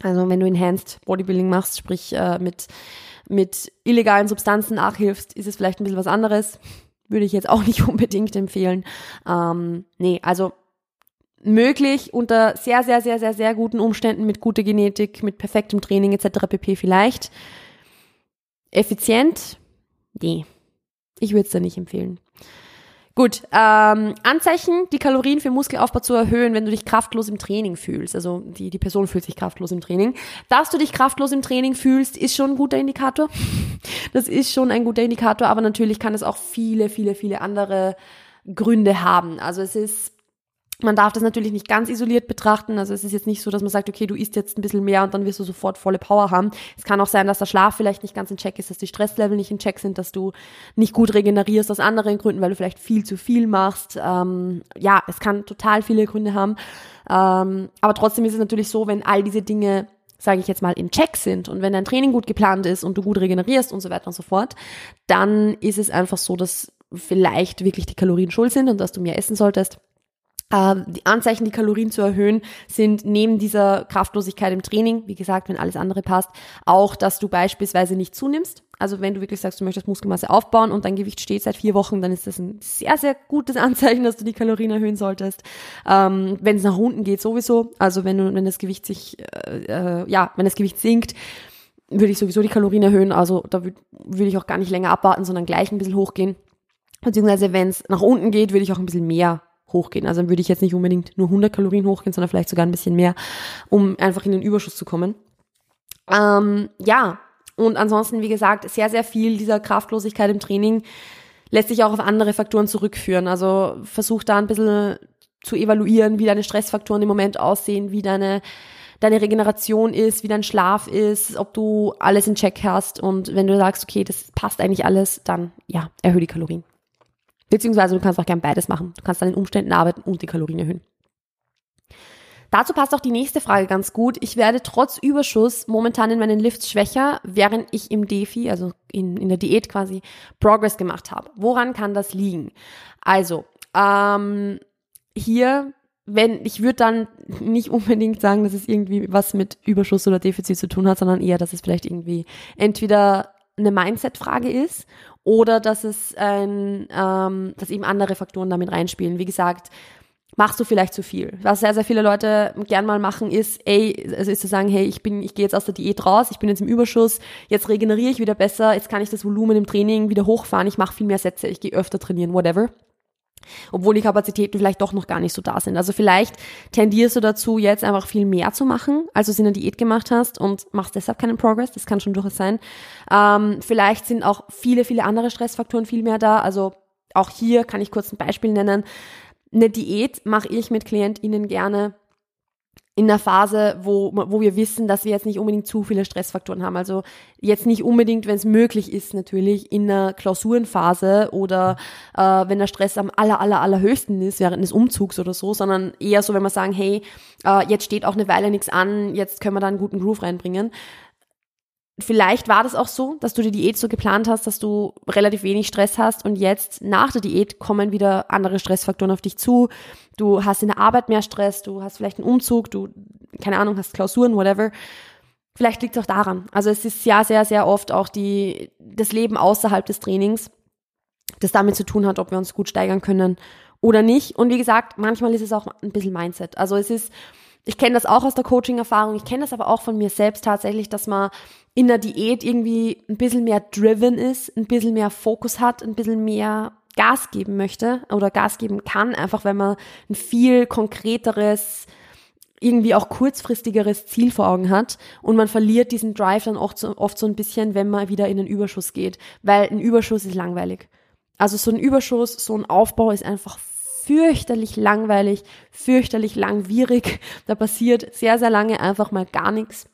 Also wenn du Enhanced Bodybuilding machst, sprich äh, mit, mit illegalen Substanzen nachhilfst, ist es vielleicht ein bisschen was anderes. Würde ich jetzt auch nicht unbedingt empfehlen. Ähm, nee, also möglich unter sehr, sehr, sehr, sehr, sehr guten Umständen mit guter Genetik, mit perfektem Training etc. pp. vielleicht. Effizient? Nee. Ich würde es da nicht empfehlen. Gut, ähm, Anzeichen, die Kalorien für Muskelaufbau zu erhöhen, wenn du dich kraftlos im Training fühlst. Also die, die Person fühlt sich kraftlos im Training. Dass du dich kraftlos im Training fühlst, ist schon ein guter Indikator. Das ist schon ein guter Indikator, aber natürlich kann es auch viele, viele, viele andere Gründe haben. Also es ist man darf das natürlich nicht ganz isoliert betrachten. Also es ist jetzt nicht so, dass man sagt, okay, du isst jetzt ein bisschen mehr und dann wirst du sofort volle Power haben. Es kann auch sein, dass der Schlaf vielleicht nicht ganz in Check ist, dass die Stresslevel nicht in Check sind, dass du nicht gut regenerierst aus anderen Gründen, weil du vielleicht viel zu viel machst. Ähm, ja, es kann total viele Gründe haben. Ähm, aber trotzdem ist es natürlich so, wenn all diese Dinge sage ich jetzt mal, in Check sind und wenn dein Training gut geplant ist und du gut regenerierst und so weiter und so fort, dann ist es einfach so, dass vielleicht wirklich die Kalorien schuld sind und dass du mehr essen solltest. Ähm, die Anzeichen, die Kalorien zu erhöhen, sind neben dieser Kraftlosigkeit im Training, wie gesagt, wenn alles andere passt, auch, dass du beispielsweise nicht zunimmst. Also wenn du wirklich sagst, du möchtest Muskelmasse aufbauen und dein Gewicht steht seit vier Wochen, dann ist das ein sehr, sehr gutes Anzeichen, dass du die Kalorien erhöhen solltest. Ähm, wenn es nach unten geht, sowieso. Also wenn du, wenn das Gewicht sich, äh, äh, ja, wenn das Gewicht sinkt, würde ich sowieso die Kalorien erhöhen. Also da würde würd ich auch gar nicht länger abwarten, sondern gleich ein bisschen hochgehen. Beziehungsweise wenn es nach unten geht, würde ich auch ein bisschen mehr hochgehen. Also dann würde ich jetzt nicht unbedingt nur 100 Kalorien hochgehen, sondern vielleicht sogar ein bisschen mehr, um einfach in den Überschuss zu kommen. Ähm, ja, und ansonsten, wie gesagt, sehr, sehr viel dieser Kraftlosigkeit im Training lässt sich auch auf andere Faktoren zurückführen. Also versuch da ein bisschen zu evaluieren, wie deine Stressfaktoren im Moment aussehen, wie deine deine Regeneration ist, wie dein Schlaf ist, ob du alles in Check hast und wenn du sagst, okay, das passt eigentlich alles, dann ja, erhöhe die Kalorien. Beziehungsweise du kannst auch gern beides machen. Du kannst an den Umständen arbeiten und die Kalorien erhöhen. Dazu passt auch die nächste Frage ganz gut. Ich werde trotz Überschuss momentan in meinen Lifts schwächer, während ich im Defi, also in, in der Diät quasi, Progress gemacht habe. Woran kann das liegen? Also, ähm, hier, wenn, ich würde dann nicht unbedingt sagen, dass es irgendwie was mit Überschuss oder Defizit zu tun hat, sondern eher, dass es vielleicht irgendwie entweder eine Mindset-Frage ist oder dass es ein, ähm, dass eben andere Faktoren damit reinspielen. Wie gesagt, machst du vielleicht zu viel. Was sehr, sehr viele Leute gern mal machen, ist, ey, also ist zu sagen, hey, ich bin, ich gehe jetzt aus der Diät raus, ich bin jetzt im Überschuss, jetzt regeneriere ich wieder besser, jetzt kann ich das Volumen im Training wieder hochfahren, ich mache viel mehr Sätze, ich gehe öfter trainieren, whatever obwohl die Kapazitäten vielleicht doch noch gar nicht so da sind. Also vielleicht tendierst du dazu, jetzt einfach viel mehr zu machen, als du es in der Diät gemacht hast und machst deshalb keinen Progress, das kann schon durchaus sein. Ähm, vielleicht sind auch viele, viele andere Stressfaktoren viel mehr da. Also auch hier kann ich kurz ein Beispiel nennen. Eine Diät mache ich mit KlientInnen gerne in der Phase, wo, wo wir wissen, dass wir jetzt nicht unbedingt zu viele Stressfaktoren haben. Also jetzt nicht unbedingt, wenn es möglich ist, natürlich in einer Klausurenphase oder äh, wenn der Stress am aller, aller, allerhöchsten ist, während des Umzugs oder so, sondern eher so, wenn wir sagen, hey, äh, jetzt steht auch eine Weile nichts an, jetzt können wir da einen guten Groove reinbringen. Vielleicht war das auch so, dass du die Diät so geplant hast, dass du relativ wenig Stress hast und jetzt nach der Diät kommen wieder andere Stressfaktoren auf dich zu. Du hast in der Arbeit mehr Stress, du hast vielleicht einen Umzug, du, keine Ahnung, hast Klausuren, whatever. Vielleicht liegt es auch daran. Also es ist sehr, sehr, sehr oft auch die, das Leben außerhalb des Trainings, das damit zu tun hat, ob wir uns gut steigern können oder nicht. Und wie gesagt, manchmal ist es auch ein bisschen Mindset. Also es ist, ich kenne das auch aus der Coaching-Erfahrung, ich kenne das aber auch von mir selbst tatsächlich, dass man in der Diät irgendwie ein bisschen mehr driven ist, ein bisschen mehr Fokus hat, ein bisschen mehr Gas geben möchte oder Gas geben kann, einfach wenn man ein viel konkreteres, irgendwie auch kurzfristigeres Ziel vor Augen hat und man verliert diesen Drive dann oft so, oft so ein bisschen, wenn man wieder in den Überschuss geht, weil ein Überschuss ist langweilig. Also so ein Überschuss, so ein Aufbau ist einfach fürchterlich langweilig, fürchterlich langwierig. Da passiert sehr, sehr lange einfach mal gar nichts.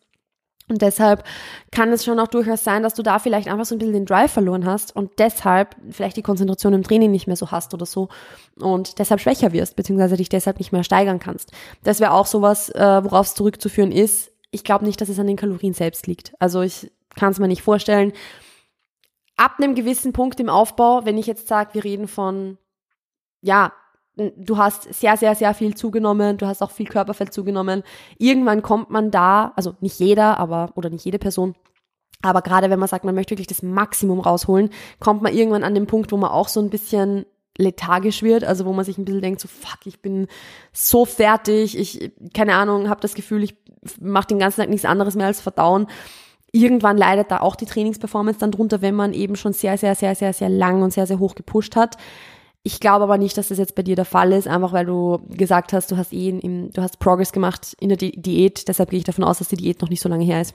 Und deshalb kann es schon auch durchaus sein, dass du da vielleicht einfach so ein bisschen den Drive verloren hast und deshalb vielleicht die Konzentration im Training nicht mehr so hast oder so und deshalb schwächer wirst, beziehungsweise dich deshalb nicht mehr steigern kannst. Das wäre auch sowas, äh, worauf es zurückzuführen ist. Ich glaube nicht, dass es an den Kalorien selbst liegt. Also ich kann es mir nicht vorstellen. Ab einem gewissen Punkt im Aufbau, wenn ich jetzt sage, wir reden von, ja, du hast sehr, sehr, sehr viel zugenommen, du hast auch viel Körperfett zugenommen. Irgendwann kommt man da, also nicht jeder, aber, oder nicht jede Person, aber gerade wenn man sagt, man möchte wirklich das Maximum rausholen, kommt man irgendwann an den Punkt, wo man auch so ein bisschen lethargisch wird, also wo man sich ein bisschen denkt, so fuck, ich bin so fertig, ich, keine Ahnung, habe das Gefühl, ich mache den ganzen Tag nichts anderes mehr als verdauen. Irgendwann leidet da auch die Trainingsperformance dann drunter, wenn man eben schon sehr, sehr, sehr, sehr, sehr lang und sehr, sehr hoch gepusht hat Ich glaube aber nicht, dass das jetzt bei dir der Fall ist, einfach weil du gesagt hast, du hast eh, in, du hast Progress gemacht in der Di Diät. Deshalb gehe ich davon aus, dass die Diät noch nicht so lange her ist.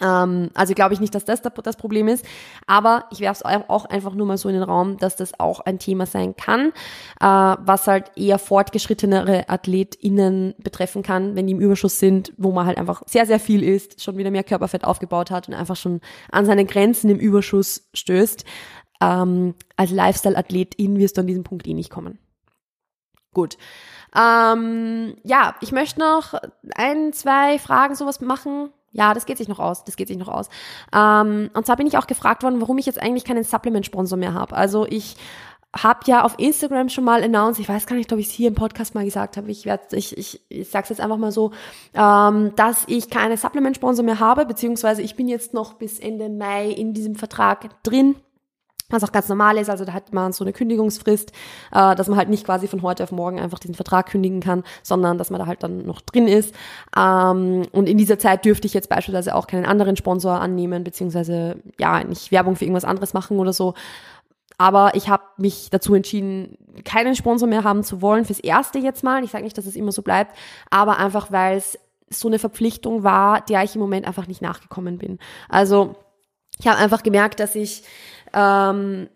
Ähm, also glaube ich nicht, dass das das Problem ist. Aber ich werfe es auch einfach nur mal so in den Raum, dass das auch ein Thema sein kann, äh, was halt eher fortgeschrittenere AthletInnen betreffen kann, wenn die im Überschuss sind, wo man halt einfach sehr, sehr viel isst, schon wieder mehr Körperfett aufgebaut hat und einfach schon an seine Grenzen im Überschuss stößt. Ähm, als Lifestyle-Athletin wirst du an diesem Punkt eh nicht kommen. Gut. Ähm, ja, ich möchte noch ein, zwei Fragen sowas machen ja, das geht sich noch aus, das geht sich noch aus. Ähm, und zwar bin ich auch gefragt worden, warum ich jetzt eigentlich keinen Supplement-Sponsor mehr habe. Also ich habe ja auf Instagram schon mal announced, ich weiß gar nicht, ob ich es hier im Podcast mal gesagt habe, ich werde, ich, ich, ich sage jetzt einfach mal so, ähm, dass ich keine Supplement-Sponsor mehr habe, beziehungsweise ich bin jetzt noch bis Ende Mai in diesem Vertrag drin was auch ganz normal ist, also da hat man so eine Kündigungsfrist, äh, dass man halt nicht quasi von heute auf morgen einfach diesen Vertrag kündigen kann, sondern dass man da halt dann noch drin ist. Ähm, und in dieser Zeit dürfte ich jetzt beispielsweise auch keinen anderen Sponsor annehmen, beziehungsweise ja, nicht Werbung für irgendwas anderes machen oder so. Aber ich habe mich dazu entschieden, keinen Sponsor mehr haben zu wollen, fürs Erste jetzt mal. Ich sage nicht, dass es immer so bleibt, aber einfach, weil es so eine Verpflichtung war, der ich im Moment einfach nicht nachgekommen bin. Also ich habe einfach gemerkt, dass ich ähm,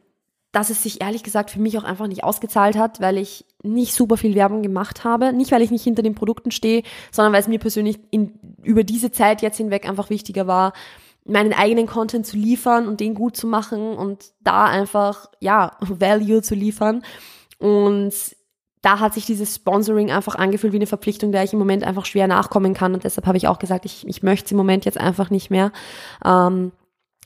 dass es sich ehrlich gesagt für mich auch einfach nicht ausgezahlt hat, weil ich nicht super viel Werbung gemacht habe. Nicht, weil ich nicht hinter den Produkten stehe, sondern weil es mir persönlich in, über diese Zeit jetzt hinweg einfach wichtiger war, meinen eigenen Content zu liefern und den gut zu machen und da einfach, ja, Value zu liefern. Und da hat sich dieses Sponsoring einfach angefühlt wie eine Verpflichtung, der ich im Moment einfach schwer nachkommen kann. Und deshalb habe ich auch gesagt, ich, ich möchte es im Moment jetzt einfach nicht mehr. Ähm,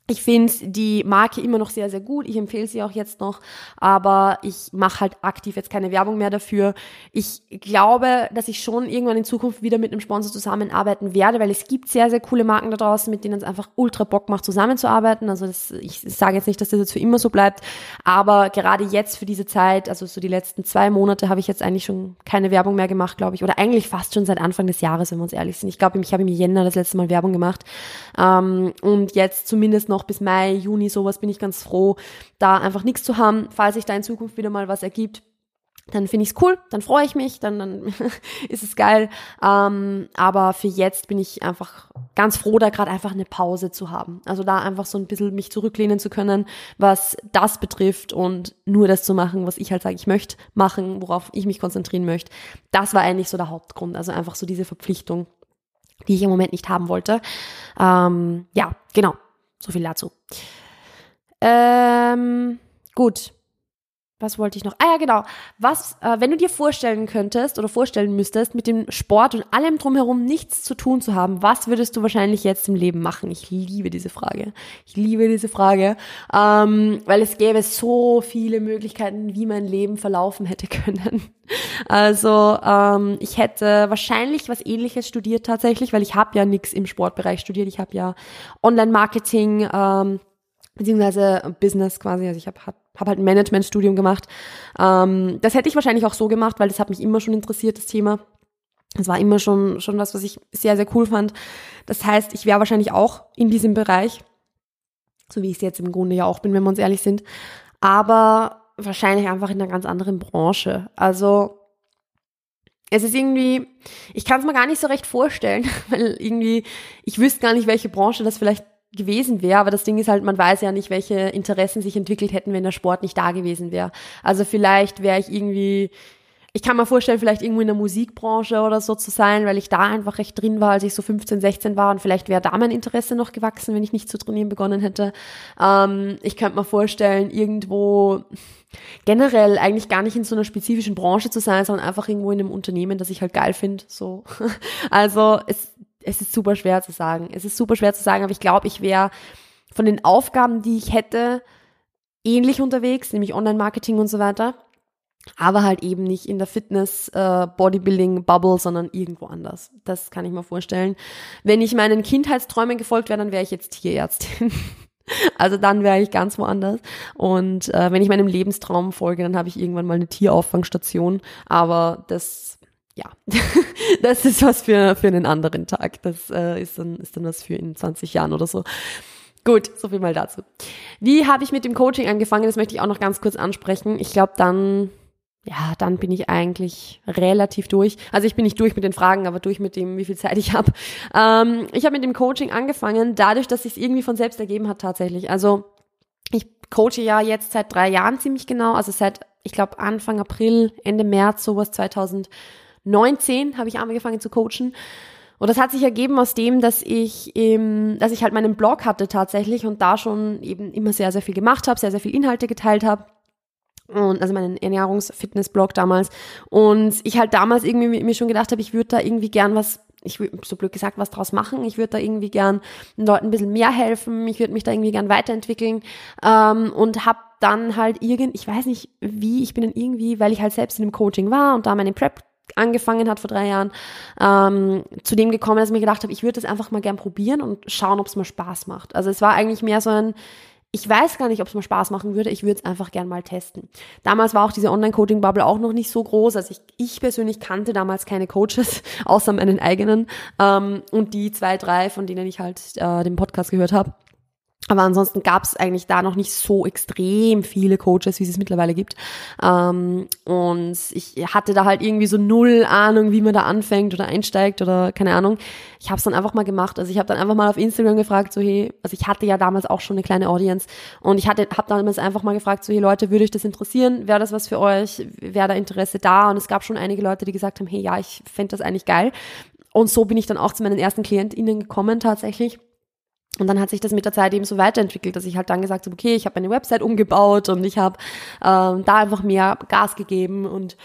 ich finde die Marke immer noch sehr, sehr gut. Ich empfehle sie auch jetzt noch, aber ich mache halt aktiv jetzt keine Werbung mehr dafür. Ich glaube, dass ich schon irgendwann in Zukunft wieder mit einem Sponsor zusammenarbeiten werde, weil es gibt sehr, sehr coole Marken da draußen, mit denen es einfach ultra Bock macht, zusammenzuarbeiten. Also das, ich sage jetzt nicht, dass das jetzt für immer so bleibt, aber gerade jetzt für diese Zeit, also so die letzten zwei Monate, habe ich jetzt eigentlich schon keine Werbung mehr gemacht, glaube ich, oder eigentlich fast schon seit Anfang des Jahres, wenn wir uns ehrlich sind. Ich glaube, ich habe im Jänner das letzte Mal Werbung gemacht ähm, und jetzt zumindest noch noch bis Mai, Juni, sowas bin ich ganz froh, da einfach nichts zu haben. Falls sich da in Zukunft wieder mal was ergibt, dann finde ich es cool, dann freue ich mich, dann, dann ist es geil. Ähm, aber für jetzt bin ich einfach ganz froh, da gerade einfach eine Pause zu haben. Also da einfach so ein bisschen mich zurücklehnen zu können, was das betrifft und nur das zu machen, was ich halt sage, ich möchte machen, worauf ich mich konzentrieren möchte. Das war eigentlich so der Hauptgrund. Also einfach so diese Verpflichtung, die ich im Moment nicht haben wollte. Ähm, ja, genau. So viel dazu. Ähm, gut. Was wollte ich noch? Ah ja, genau. Was, äh, wenn du dir vorstellen könntest oder vorstellen müsstest, mit dem Sport und allem drumherum nichts zu tun zu haben, was würdest du wahrscheinlich jetzt im Leben machen? Ich liebe diese Frage. Ich liebe diese Frage, ähm, weil es gäbe so viele Möglichkeiten, wie mein Leben verlaufen hätte können. Also ähm, ich hätte wahrscheinlich was Ähnliches studiert tatsächlich, weil ich habe ja nichts im Sportbereich studiert. Ich habe ja Online-Marketing. Ähm, beziehungsweise Business quasi. Also ich habe hab, hab halt ein Managementstudium gemacht. Ähm, das hätte ich wahrscheinlich auch so gemacht, weil das hat mich immer schon interessiert, das Thema. Das war immer schon, schon was, was ich sehr, sehr cool fand. Das heißt, ich wäre wahrscheinlich auch in diesem Bereich, so wie ich es jetzt im Grunde ja auch bin, wenn wir uns ehrlich sind, aber wahrscheinlich einfach in einer ganz anderen Branche. Also es ist irgendwie, ich kann es mir gar nicht so recht vorstellen, weil irgendwie, ich wüsste gar nicht, welche Branche das vielleicht gewesen wäre, aber das Ding ist halt, man weiß ja nicht, welche Interessen sich entwickelt hätten, wenn der Sport nicht da gewesen wäre. Also vielleicht wäre ich irgendwie, ich kann mir vorstellen, vielleicht irgendwo in der Musikbranche oder so zu sein, weil ich da einfach recht drin war, als ich so 15, 16 war und vielleicht wäre da mein Interesse noch gewachsen, wenn ich nicht zu trainieren begonnen hätte. Ähm, ich könnte mir vorstellen, irgendwo generell eigentlich gar nicht in so einer spezifischen Branche zu sein, sondern einfach irgendwo in einem Unternehmen, das ich halt geil finde. So. Also es es ist super schwer zu sagen. Es ist super schwer zu sagen, aber ich glaube, ich wäre von den Aufgaben, die ich hätte, ähnlich unterwegs, nämlich Online-Marketing und so weiter. Aber halt eben nicht in der Fitness, äh, sondern irgendwo anders. Das kann ich mir vorstellen. Wenn ich meinen Kindheitsträumen gefolgt wäre, dann wäre ich jetzt Tierärztin. Also dann wäre ich ganz woanders. Und äh, wenn ich meinem Lebenstraum folge, dann habe ich irgendwann mal eine Tierauffangstation. Aber das ja, das ist was für, für einen anderen Tag. Das äh, ist, dann, ist dann was für in 20 Jahren oder so. Gut, so viel mal dazu. Wie habe ich mit dem Coaching angefangen? Das möchte ich auch noch ganz kurz ansprechen. Ich glaube, dann, ja, dann bin ich eigentlich relativ durch. Also ich bin nicht durch mit den Fragen, aber durch mit dem, wie viel Zeit ich habe. Ähm, ich habe mit dem Coaching angefangen, dadurch, dass sich irgendwie von selbst ergeben hat tatsächlich. Also ich coache ja jetzt seit drei Jahren ziemlich genau, also seit, ich glaube, Anfang April, Ende März, sowas 2019 habe ich angefangen zu coachen. Und das hat sich ergeben aus dem, dass ich, ähm, dass ich halt meinen Blog hatte tatsächlich und da schon eben immer sehr, sehr viel gemacht habe, sehr, sehr viel Inhalte geteilt habe. Und also meinen Ernährungs-Fitness-Blog damals. Und ich halt damals irgendwie mir schon gedacht habe, ich würde da irgendwie gern was ich würde so blöd gesagt was draus machen. Ich würde da irgendwie gern den Leuten ein bisschen mehr helfen. Ich würde mich da irgendwie gern weiterentwickeln ähm, und habe dann halt irgend, ich weiß nicht wie, ich bin dann irgendwie, weil ich halt selbst in dem Coaching war und da meine Prep angefangen hat vor drei Jahren, ähm, zu dem gekommen, dass ich mir gedacht habe, ich würde das einfach mal gern probieren und schauen, ob es mir Spaß macht. Also es war eigentlich mehr so ein, ich weiß gar nicht, ob es mir Spaß machen würde, ich würde es einfach gern mal testen. Damals war auch diese Online-Coaching-Bubble auch noch nicht so groß. Also ich, ich persönlich kannte damals keine Coaches, außer meinen eigenen. Ähm, und die zwei, drei, von denen ich halt äh, den Podcast gehört habe. Aber ansonsten gab es eigentlich da noch nicht so extrem viele Coaches, wie es mittlerweile gibt. Ähm, und ich hatte da halt irgendwie so null Ahnung, wie man da anfängt oder einsteigt oder keine Ahnung. Ich habe es dann einfach mal gemacht. Also ich habe dann einfach mal auf Instagram gefragt, so hey, also ich hatte ja damals auch schon eine kleine Audience und ich hatte, habe damals einfach mal gefragt, so hey Leute, würde euch das interessieren? Wäre das was für euch? Wäre da Interesse da? Und es gab schon einige Leute, die gesagt haben, hey, ja, ich fände das eigentlich geil. Und so bin ich dann auch zu meinen ersten KlientInnen gekommen tatsächlich. Und dann hat sich das mit der Zeit eben so weiterentwickelt, dass ich halt dann gesagt habe, okay, ich habe meine Website umgebaut und ich habe ähm, da einfach mehr Gas gegeben und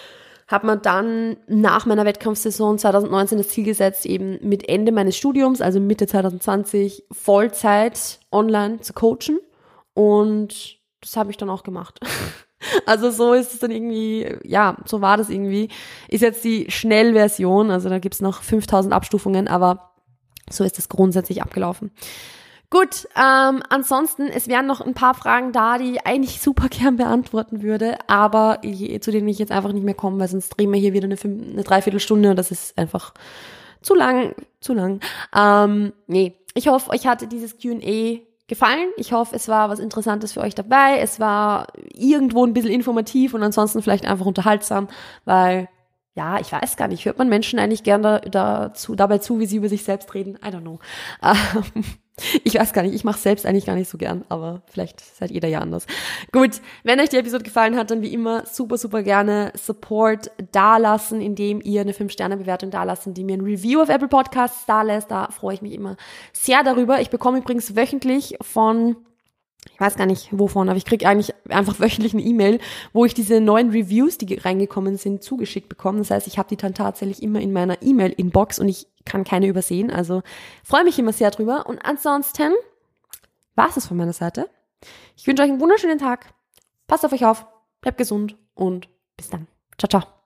habe mir dann nach meiner Wettkampfsaison 2019 das Ziel gesetzt, eben mit Ende meines Studiums, also Mitte 2020, Vollzeit online zu coachen. Und das habe ich dann auch gemacht. Also so ist es dann irgendwie, ja, so war das irgendwie. Ist jetzt die Schnellversion, also da gibt's noch 5000 Abstufungen, aber so ist es grundsätzlich abgelaufen. Gut, ähm, ansonsten, es wären noch ein paar Fragen da, die ich eigentlich super gern beantworten würde, aber zu denen ich jetzt einfach nicht mehr komme, weil sonst drehen wir hier wieder eine, eine Dreiviertelstunde und das ist einfach zu lang, zu lang. Ähm, nee, ich hoffe, euch hatte dieses Q&A gefallen. Ich hoffe, es war was Interessantes für euch dabei. Es war irgendwo ein bisschen informativ und ansonsten vielleicht einfach unterhaltsam, weil ja, ich weiß gar nicht, hört man Menschen eigentlich gern da, dazu, dabei zu, wie sie über sich selbst reden? I don't know. Ähm, ich weiß gar nicht, ich mache selbst eigentlich gar nicht so gern, aber vielleicht seid ihr da ja anders. Gut, wenn euch die Episode gefallen hat, dann wie immer super, super gerne Support dalassen, indem ihr eine 5-Sterne-Bewertung dalassen, die mir ein Review auf Apple Podcasts dalässt. Da freue ich mich immer sehr darüber. Ich bekomme übrigens wöchentlich von weiß gar nicht wovon, aber ich kriege eigentlich einfach wöchentlich eine E-Mail, wo ich diese neuen Reviews, die reingekommen sind, zugeschickt bekomme. Das heißt, ich habe die dann tatsächlich immer in meiner E-Mail-Inbox und ich kann keine übersehen. Also freue mich immer sehr drüber. Und ansonsten war es von meiner Seite. Ich wünsche euch einen wunderschönen Tag. Passt auf euch auf, bleibt gesund und bis dann. Ciao, ciao.